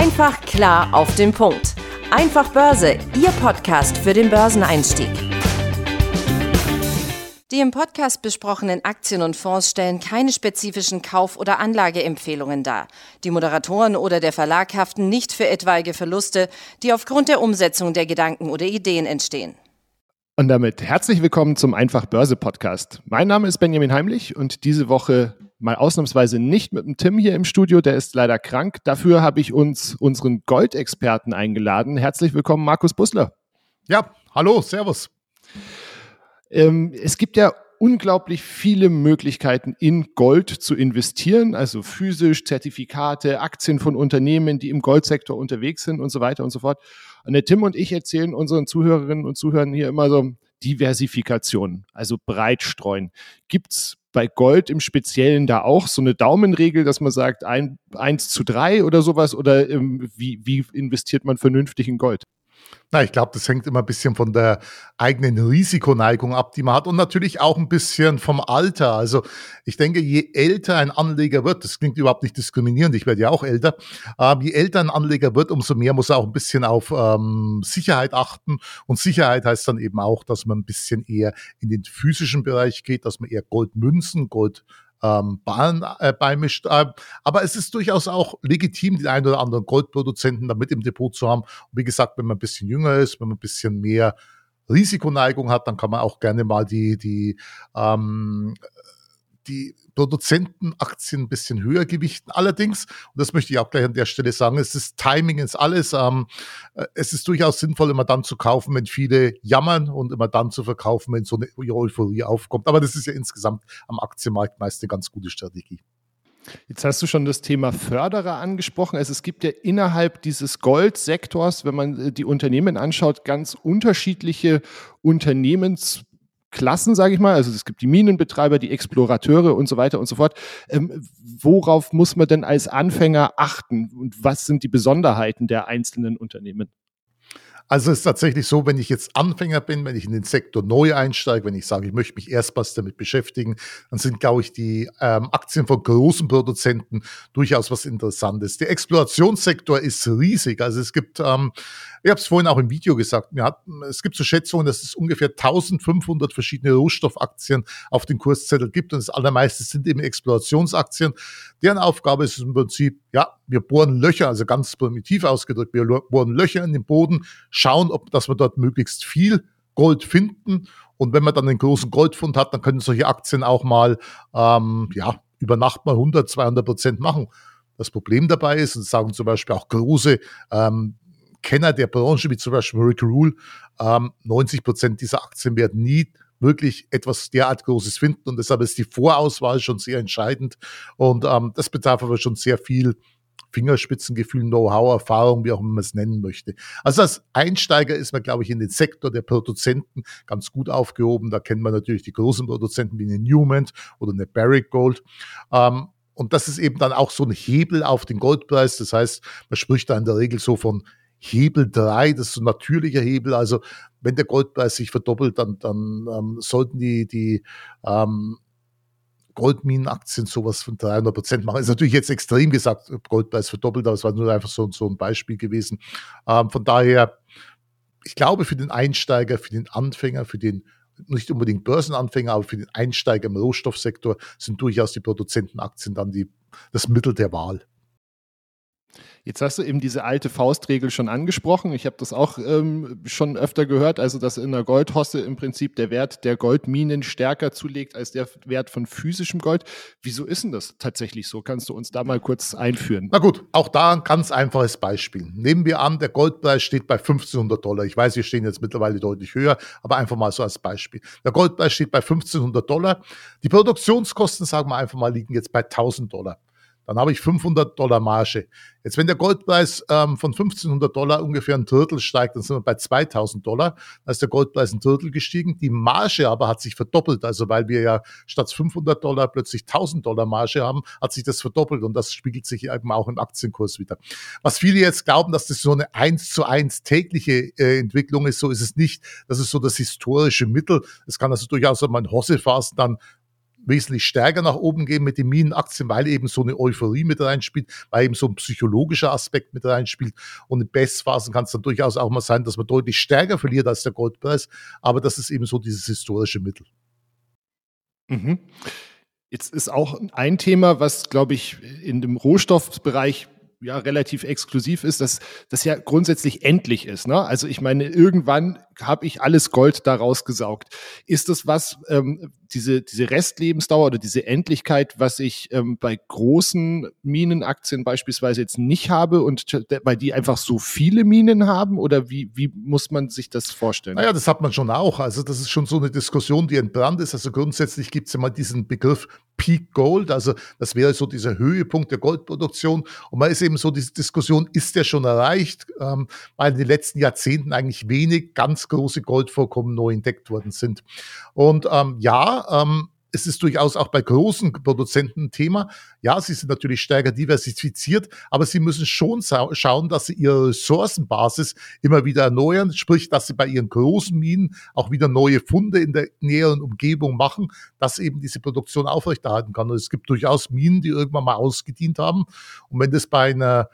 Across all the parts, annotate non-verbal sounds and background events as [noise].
Einfach klar auf den Punkt. Einfach Börse, Ihr Podcast für den Börseneinstieg. Die im Podcast besprochenen Aktien und Fonds stellen keine spezifischen Kauf- oder Anlageempfehlungen dar. Die Moderatoren oder der Verlag haften nicht für etwaige Verluste, die aufgrund der Umsetzung der Gedanken oder Ideen entstehen. Und damit herzlich willkommen zum Einfach Börse Podcast. Mein Name ist Benjamin Heimlich und diese Woche mal ausnahmsweise nicht mit dem Tim hier im Studio, der ist leider krank. Dafür habe ich uns unseren Goldexperten eingeladen. Herzlich willkommen, Markus Busler. Ja, hallo, Servus. Ähm, es gibt ja unglaublich viele Möglichkeiten in Gold zu investieren, also physisch, Zertifikate, Aktien von Unternehmen, die im Goldsektor unterwegs sind und so weiter und so fort. Und der Tim und ich erzählen unseren Zuhörerinnen und Zuhörern hier immer so Diversifikation, also breit streuen. Gibt es bei Gold im Speziellen da auch so eine Daumenregel, dass man sagt, ein, 1 zu 3 oder sowas? Oder ähm, wie, wie investiert man vernünftig in Gold? Na, ich glaube, das hängt immer ein bisschen von der eigenen Risikoneigung ab, die man hat und natürlich auch ein bisschen vom Alter. Also ich denke, je älter ein Anleger wird, das klingt überhaupt nicht diskriminierend, ich werde ja auch älter, äh, je älter ein Anleger wird, umso mehr muss er auch ein bisschen auf ähm, Sicherheit achten. Und Sicherheit heißt dann eben auch, dass man ein bisschen eher in den physischen Bereich geht, dass man eher Goldmünzen, Gold ähm, Bahn äh, beimischt. Äh, aber es ist durchaus auch legitim, den einen oder anderen Goldproduzenten da mit im Depot zu haben. Und wie gesagt, wenn man ein bisschen jünger ist, wenn man ein bisschen mehr Risikoneigung hat, dann kann man auch gerne mal die, die ähm, die Produzentenaktien ein bisschen höher gewichten. Allerdings, und das möchte ich auch gleich an der Stelle sagen, es ist Timing ist alles. Ähm, äh, es ist durchaus sinnvoll, immer dann zu kaufen, wenn viele jammern und immer dann zu verkaufen, wenn so eine Euphorie aufkommt. Aber das ist ja insgesamt am Aktienmarkt meist eine ganz gute Strategie. Jetzt hast du schon das Thema Förderer angesprochen. Also es gibt ja innerhalb dieses Goldsektors, wenn man äh, die Unternehmen anschaut, ganz unterschiedliche Unternehmens Klassen, sage ich mal. Also es gibt die Minenbetreiber, die Explorateure und so weiter und so fort. Ähm, worauf muss man denn als Anfänger achten und was sind die Besonderheiten der einzelnen Unternehmen? Also es ist tatsächlich so, wenn ich jetzt Anfänger bin, wenn ich in den Sektor neu einsteige, wenn ich sage, ich möchte mich erstmals damit beschäftigen, dann sind, glaube ich, die ähm, Aktien von großen Produzenten durchaus was Interessantes. Der Explorationssektor ist riesig. Also es gibt, ähm, ich habe es vorhin auch im Video gesagt, wir hatten, es gibt so Schätzungen, dass es ungefähr 1500 verschiedene Rohstoffaktien auf dem Kurszettel gibt und das allermeiste sind eben Explorationsaktien. Deren Aufgabe ist im Prinzip, ja, wir bohren Löcher, also ganz primitiv ausgedrückt, wir bohren Löcher in den Boden, schauen, ob, dass wir dort möglichst viel Gold finden. Und wenn man dann einen großen Goldfund hat, dann können solche Aktien auch mal, ähm, ja, über Nacht mal 100, 200 Prozent machen. Das Problem dabei ist, und sagen zum Beispiel auch große ähm, Kenner der Branche, wie zum Beispiel Rick Rule, ähm, 90 Prozent dieser Aktien werden nie wirklich etwas derart Großes finden. Und deshalb ist die Vorauswahl schon sehr entscheidend. Und ähm, das bedarf aber schon sehr viel Fingerspitzengefühl, Know-how, Erfahrung, wie auch immer man es nennen möchte. Also als Einsteiger ist man, glaube ich, in den Sektor der Produzenten ganz gut aufgehoben. Da kennt man natürlich die großen Produzenten wie eine Newman oder eine Barrick Gold. Ähm, und das ist eben dann auch so ein Hebel auf den Goldpreis. Das heißt, man spricht da in der Regel so von Hebel 3, das ist so ein natürlicher Hebel. Also wenn der Goldpreis sich verdoppelt, dann, dann ähm, sollten die, die ähm, Goldminenaktien sowas von 300 Prozent machen. Ist natürlich jetzt extrem gesagt, Goldpreis verdoppelt, aber es war nur einfach so, so ein Beispiel gewesen. Ähm, von daher, ich glaube, für den Einsteiger, für den Anfänger, für den nicht unbedingt Börsenanfänger, aber für den Einsteiger im Rohstoffsektor sind durchaus die Produzentenaktien dann die, das Mittel der Wahl. Jetzt hast du eben diese alte Faustregel schon angesprochen. Ich habe das auch ähm, schon öfter gehört, also dass in der Goldhosse im Prinzip der Wert der Goldminen stärker zulegt als der Wert von physischem Gold. Wieso ist denn das tatsächlich so? Kannst du uns da mal kurz einführen? Na gut, auch da ein ganz einfaches Beispiel. Nehmen wir an, der Goldpreis steht bei 1500 Dollar. Ich weiß, wir stehen jetzt mittlerweile deutlich höher, aber einfach mal so als Beispiel. Der Goldpreis steht bei 1500 Dollar. Die Produktionskosten, sagen wir einfach mal, liegen jetzt bei 1000 Dollar dann habe ich 500 Dollar Marge. Jetzt, wenn der Goldpreis ähm, von 1500 Dollar ungefähr ein Drittel steigt, dann sind wir bei 2000 Dollar. Da ist der Goldpreis ein Drittel gestiegen. Die Marge aber hat sich verdoppelt. Also, weil wir ja statt 500 Dollar plötzlich 1000 Dollar Marge haben, hat sich das verdoppelt und das spiegelt sich eben auch im Aktienkurs wieder. Was viele jetzt glauben, dass das so eine 1 zu 1 tägliche äh, Entwicklung ist, so ist es nicht. Das ist so das historische Mittel. Es kann also durchaus mal in Hossephasen dann wesentlich stärker nach oben gehen mit den Minenaktien, weil eben so eine Euphorie mit reinspielt, weil eben so ein psychologischer Aspekt mit reinspielt. Und in Bestphasen kann es dann durchaus auch mal sein, dass man deutlich stärker verliert als der Goldpreis. Aber das ist eben so dieses historische Mittel. Mhm. Jetzt ist auch ein Thema, was, glaube ich, in dem Rohstoffbereich ja relativ exklusiv ist, dass das ja grundsätzlich endlich ist. Ne? Also ich meine, irgendwann habe ich alles Gold daraus gesaugt. Ist das was, ähm, diese, diese Restlebensdauer oder diese Endlichkeit, was ich ähm, bei großen Minenaktien beispielsweise jetzt nicht habe und weil die einfach so viele Minen haben? Oder wie, wie muss man sich das vorstellen? Naja, das hat man schon auch. Also das ist schon so eine Diskussion, die entbrannt ist. Also grundsätzlich gibt es ja mal diesen Begriff Peak Gold, also das wäre so dieser Höhepunkt der Goldproduktion. Und man ist eben so, diese Diskussion, ist der schon erreicht, ähm, weil in den letzten Jahrzehnten eigentlich wenig ganz große Goldvorkommen neu entdeckt worden sind. Und ähm, ja, ähm, es ist durchaus auch bei großen Produzenten ein Thema. Ja, sie sind natürlich stärker diversifiziert, aber sie müssen schon schauen, dass sie ihre Ressourcenbasis immer wieder erneuern, sprich, dass sie bei ihren großen Minen auch wieder neue Funde in der näheren Umgebung machen, dass eben diese Produktion aufrechterhalten kann. Und es gibt durchaus Minen, die irgendwann mal ausgedient haben. Und wenn das bei einer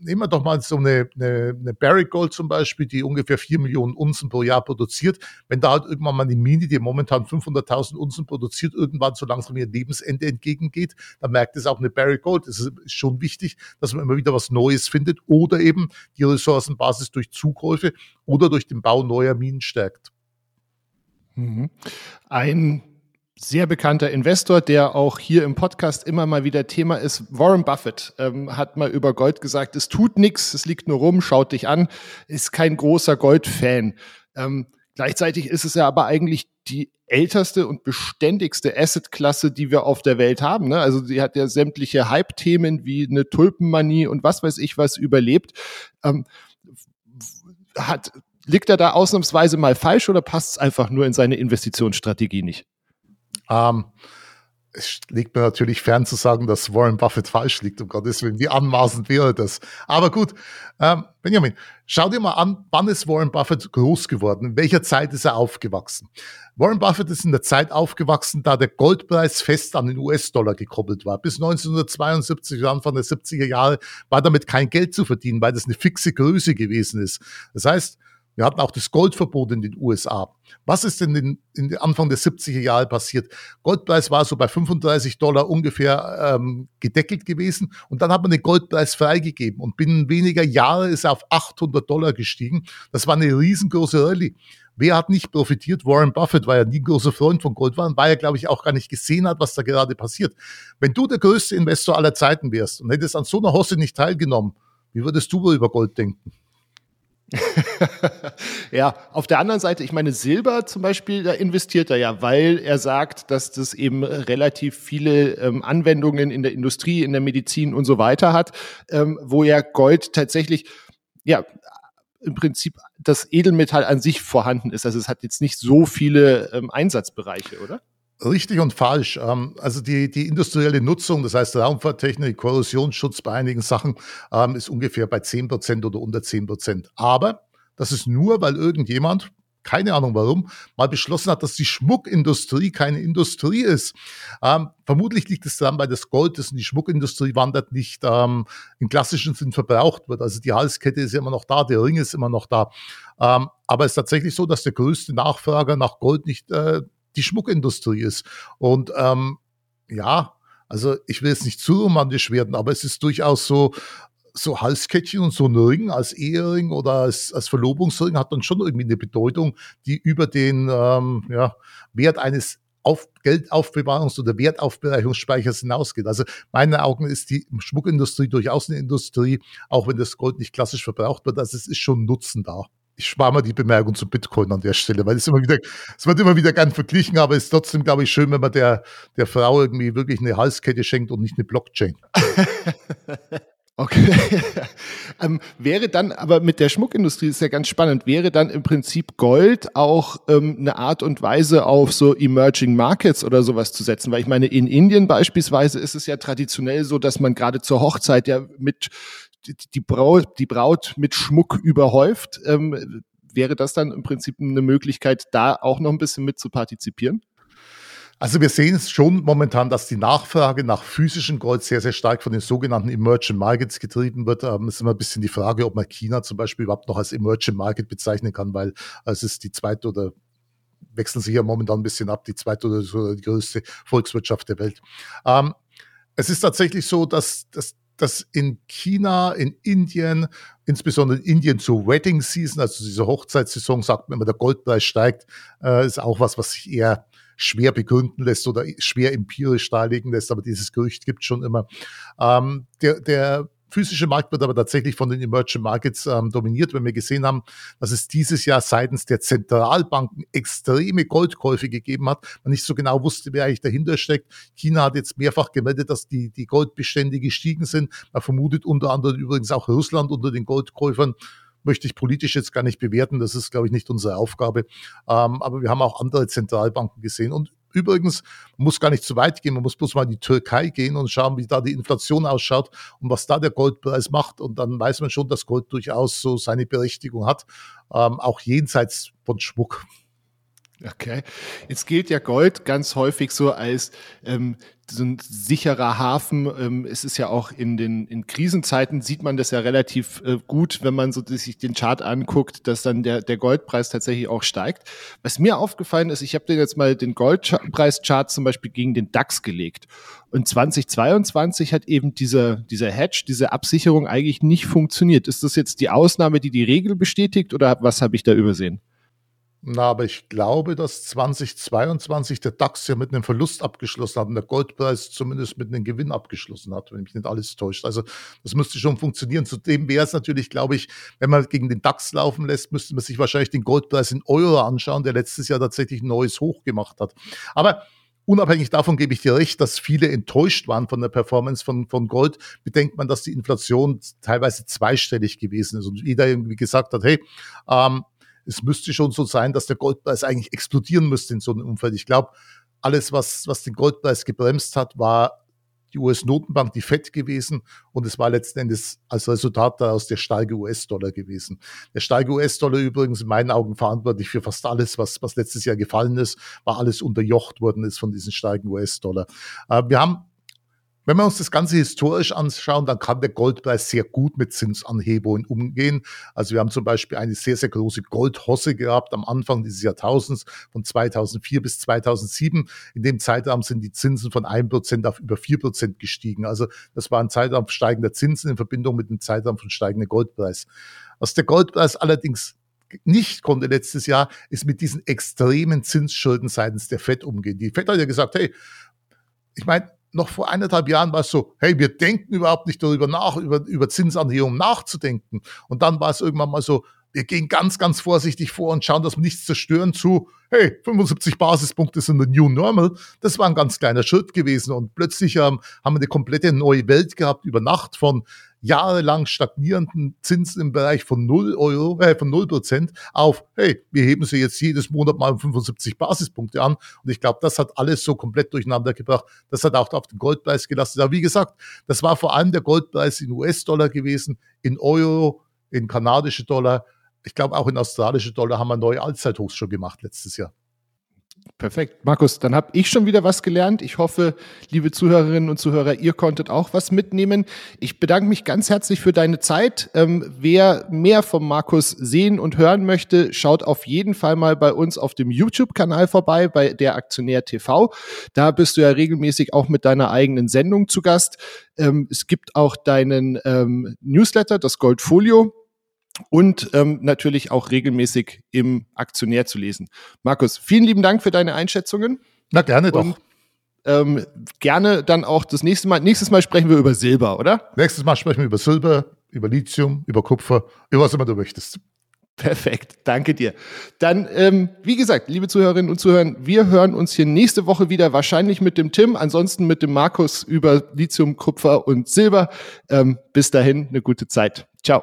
nehmen wir doch mal so eine, eine, eine Barrick Gold zum Beispiel, die ungefähr 4 Millionen Unzen pro Jahr produziert. Wenn da halt irgendwann mal eine Mine, die momentan 500.000 Unzen produziert, irgendwann so langsam ihr Lebensende entgegengeht, dann merkt es auch eine Barrick Gold. Es ist schon wichtig, dass man immer wieder was Neues findet oder eben die Ressourcenbasis durch Zukäufe oder durch den Bau neuer Minen stärkt. Mhm. Ein sehr bekannter Investor, der auch hier im Podcast immer mal wieder Thema ist. Warren Buffett ähm, hat mal über Gold gesagt, es tut nichts, es liegt nur rum, schaut dich an, ist kein großer Goldfan. Ähm, gleichzeitig ist es ja aber eigentlich die älteste und beständigste Assetklasse, die wir auf der Welt haben. Ne? Also sie hat ja sämtliche Hype-Themen wie eine Tulpenmanie und was weiß ich was überlebt. Ähm, hat, liegt er da ausnahmsweise mal falsch oder passt es einfach nur in seine Investitionsstrategie nicht? Ähm, es liegt mir natürlich fern zu sagen, dass Warren Buffett falsch liegt, um Gottes Willen. Wie anmaßend wäre das? Aber gut, ähm, Benjamin, schau dir mal an, wann ist Warren Buffett groß geworden? In welcher Zeit ist er aufgewachsen? Warren Buffett ist in der Zeit aufgewachsen, da der Goldpreis fest an den US-Dollar gekoppelt war. Bis 1972, Anfang der 70er Jahre, war damit kein Geld zu verdienen, weil das eine fixe Größe gewesen ist. Das heißt, wir hatten auch das Goldverbot in den USA. Was ist denn in, in Anfang der 70er Jahre passiert? Goldpreis war so bei 35 Dollar ungefähr ähm, gedeckelt gewesen und dann hat man den Goldpreis freigegeben und binnen weniger Jahre ist er auf 800 Dollar gestiegen. Das war eine riesengroße Rallye. Wer hat nicht profitiert? Warren Buffett war ja nie ein großer Freund von Gold, war, weil er, glaube ich, auch gar nicht gesehen hat, was da gerade passiert. Wenn du der größte Investor aller Zeiten wärst und hättest an so einer Hosse nicht teilgenommen, wie würdest du wohl über Gold denken? [laughs] ja, auf der anderen Seite, ich meine, Silber zum Beispiel, da investiert er ja, weil er sagt, dass das eben relativ viele ähm, Anwendungen in der Industrie, in der Medizin und so weiter hat, ähm, wo ja Gold tatsächlich, ja, im Prinzip das Edelmetall an sich vorhanden ist. Also es hat jetzt nicht so viele ähm, Einsatzbereiche, oder? Richtig und falsch. Ähm, also die, die industrielle Nutzung, das heißt Raumfahrttechnik, Korrosionsschutz bei einigen Sachen, ähm, ist ungefähr bei 10 Prozent oder unter 10 Prozent. Aber das ist nur, weil irgendjemand, keine Ahnung warum, mal beschlossen hat, dass die Schmuckindustrie keine Industrie ist. Ähm, vermutlich liegt es daran, weil das Gold, das in die Schmuckindustrie wandert, nicht im klassischen Sinn verbraucht wird. Also die Halskette ist immer noch da, der Ring ist immer noch da. Aber es ist tatsächlich so, dass der größte Nachfrager nach Gold nicht äh, die Schmuckindustrie ist. Und ähm, ja, also ich will jetzt nicht zu romantisch werden, aber es ist durchaus so, so Halskettchen und so ein Ring als Ehering oder als, als Verlobungsring hat dann schon irgendwie eine Bedeutung, die über den ähm, ja, Wert eines auf Geldaufbewahrungs- oder Wertaufbereichungsspeichers hinausgeht. Also meinen Augen ist die Schmuckindustrie durchaus eine Industrie, auch wenn das Gold nicht klassisch verbraucht wird. Also es ist schon Nutzen da ich spare mal die Bemerkung zu Bitcoin an der Stelle, weil es immer wieder, es wird immer wieder gern verglichen, aber es ist trotzdem, glaube ich, schön, wenn man der, der Frau irgendwie wirklich eine Halskette schenkt und nicht eine Blockchain. [laughs] Okay. [laughs] ähm, wäre dann, aber mit der Schmuckindustrie ist ja ganz spannend, wäre dann im Prinzip Gold auch ähm, eine Art und Weise auf so Emerging Markets oder sowas zu setzen? Weil ich meine, in Indien beispielsweise ist es ja traditionell so, dass man gerade zur Hochzeit ja mit die Braut, die Braut mit Schmuck überhäuft. Ähm, wäre das dann im Prinzip eine Möglichkeit, da auch noch ein bisschen mit zu partizipieren? Also wir sehen es schon momentan, dass die Nachfrage nach physischem Gold sehr, sehr stark von den sogenannten Emerging Markets getrieben wird. Ähm, es ist immer ein bisschen die Frage, ob man China zum Beispiel überhaupt noch als Emerging Market bezeichnen kann, weil es ist die zweite oder wechseln sich ja momentan ein bisschen ab, die zweite oder die größte Volkswirtschaft der Welt. Ähm, es ist tatsächlich so, dass, dass dass in China, in Indien, insbesondere in Indien zur Wedding Season, also diese Hochzeitssaison, sagt man immer, der Goldpreis steigt, äh, ist auch was, was sich eher schwer begründen lässt oder schwer empirisch darlegen lässt, aber dieses Gerücht gibt schon immer. Ähm, der, der physische Markt wird aber tatsächlich von den Emerging Markets ähm, dominiert, wenn wir gesehen haben, dass es dieses Jahr seitens der Zentralbanken extreme Goldkäufe gegeben hat. Man nicht so genau wusste, wer eigentlich dahinter steckt. China hat jetzt mehrfach gemeldet, dass die, die Goldbestände gestiegen sind. Man vermutet unter anderem übrigens auch Russland unter den Goldkäufern möchte ich politisch jetzt gar nicht bewerten. Das ist, glaube ich, nicht unsere Aufgabe. Ähm, aber wir haben auch andere Zentralbanken gesehen. Und übrigens, man muss gar nicht zu weit gehen, man muss bloß mal in die Türkei gehen und schauen, wie da die Inflation ausschaut und was da der Goldpreis macht. Und dann weiß man schon, dass Gold durchaus so seine Berechtigung hat, ähm, auch jenseits von Schmuck. Okay. Jetzt gilt ja Gold ganz häufig so als ähm, so ein sicherer Hafen. Ähm, es ist ja auch in den in Krisenzeiten sieht man das ja relativ äh, gut, wenn man so sich den Chart anguckt, dass dann der, der Goldpreis tatsächlich auch steigt. Was mir aufgefallen ist, ich habe den jetzt mal den Goldpreischart zum Beispiel gegen den DAX gelegt. Und 2022 hat eben dieser, dieser Hedge, diese Absicherung eigentlich nicht funktioniert. Ist das jetzt die Ausnahme, die die Regel bestätigt oder was habe ich da übersehen? Na, aber ich glaube, dass 2022 der DAX ja mit einem Verlust abgeschlossen hat und der Goldpreis zumindest mit einem Gewinn abgeschlossen hat, wenn mich nicht alles täuscht. Also das müsste schon funktionieren. Zudem wäre es natürlich, glaube ich, wenn man gegen den DAX laufen lässt, müsste man sich wahrscheinlich den Goldpreis in Euro anschauen, der letztes Jahr tatsächlich ein neues Hoch gemacht hat. Aber Unabhängig davon gebe ich dir recht, dass viele enttäuscht waren von der Performance von, von Gold. Bedenkt man, dass die Inflation teilweise zweistellig gewesen ist und jeder irgendwie gesagt hat, hey, ähm, es müsste schon so sein, dass der Goldpreis eigentlich explodieren müsste in so einem Umfeld. Ich glaube, alles, was, was den Goldpreis gebremst hat, war die US-Notenbank, die FED gewesen und es war letzten Endes als Resultat daraus der starke US-Dollar gewesen. Der starke US-Dollar übrigens in meinen Augen verantwortlich für fast alles, was, was letztes Jahr gefallen ist, war alles unterjocht worden ist von diesem starken US-Dollar. Äh, wir haben wenn wir uns das Ganze historisch anschauen, dann kann der Goldpreis sehr gut mit Zinsanhebungen umgehen. Also wir haben zum Beispiel eine sehr, sehr große Goldhosse gehabt am Anfang dieses Jahrtausends von 2004 bis 2007. In dem Zeitraum sind die Zinsen von 1% auf über 4% gestiegen. Also das war ein Zeitraum steigender Zinsen in Verbindung mit dem Zeitraum von steigender Goldpreis. Was der Goldpreis allerdings nicht konnte letztes Jahr, ist mit diesen extremen Zinsschulden seitens der FED umgehen. Die FED hat ja gesagt, hey, ich meine, noch vor eineinhalb Jahren war es so, hey, wir denken überhaupt nicht darüber nach, über, über Zinsanhebung nachzudenken. Und dann war es irgendwann mal so, wir gehen ganz, ganz vorsichtig vor und schauen, dass wir nichts zerstören zu, hey, 75 Basispunkte sind the new normal. Das war ein ganz kleiner Schritt gewesen und plötzlich ähm, haben wir eine komplette neue Welt gehabt über Nacht von jahrelang stagnierenden Zinsen im Bereich von 0 Euro, äh, von 0 Prozent auf, hey, wir heben sie jetzt jedes Monat mal um 75 Basispunkte an. Und ich glaube, das hat alles so komplett durcheinander gebracht. Das hat auch auf den Goldpreis gelassen. Aber wie gesagt, das war vor allem der Goldpreis in US-Dollar gewesen, in Euro, in kanadische Dollar ich glaube, auch in australische Dollar haben wir neue Allzeithochs schon gemacht letztes Jahr. Perfekt. Markus, dann habe ich schon wieder was gelernt. Ich hoffe, liebe Zuhörerinnen und Zuhörer, ihr konntet auch was mitnehmen. Ich bedanke mich ganz herzlich für deine Zeit. Ähm, wer mehr vom Markus sehen und hören möchte, schaut auf jeden Fall mal bei uns auf dem YouTube-Kanal vorbei, bei der Aktionär TV. Da bist du ja regelmäßig auch mit deiner eigenen Sendung zu Gast. Ähm, es gibt auch deinen ähm, Newsletter, das Goldfolio und ähm, natürlich auch regelmäßig im Aktionär zu lesen. Markus, vielen lieben Dank für deine Einschätzungen. Na gerne doch. Und, ähm, gerne dann auch das nächste Mal. Nächstes Mal sprechen wir über Silber, oder? Nächstes Mal sprechen wir über Silber, über Lithium, über Kupfer, über was immer du möchtest. Perfekt, danke dir. Dann, ähm, wie gesagt, liebe Zuhörerinnen und Zuhörer, wir hören uns hier nächste Woche wieder, wahrscheinlich mit dem Tim, ansonsten mit dem Markus über Lithium, Kupfer und Silber. Ähm, bis dahin, eine gute Zeit. Ciao.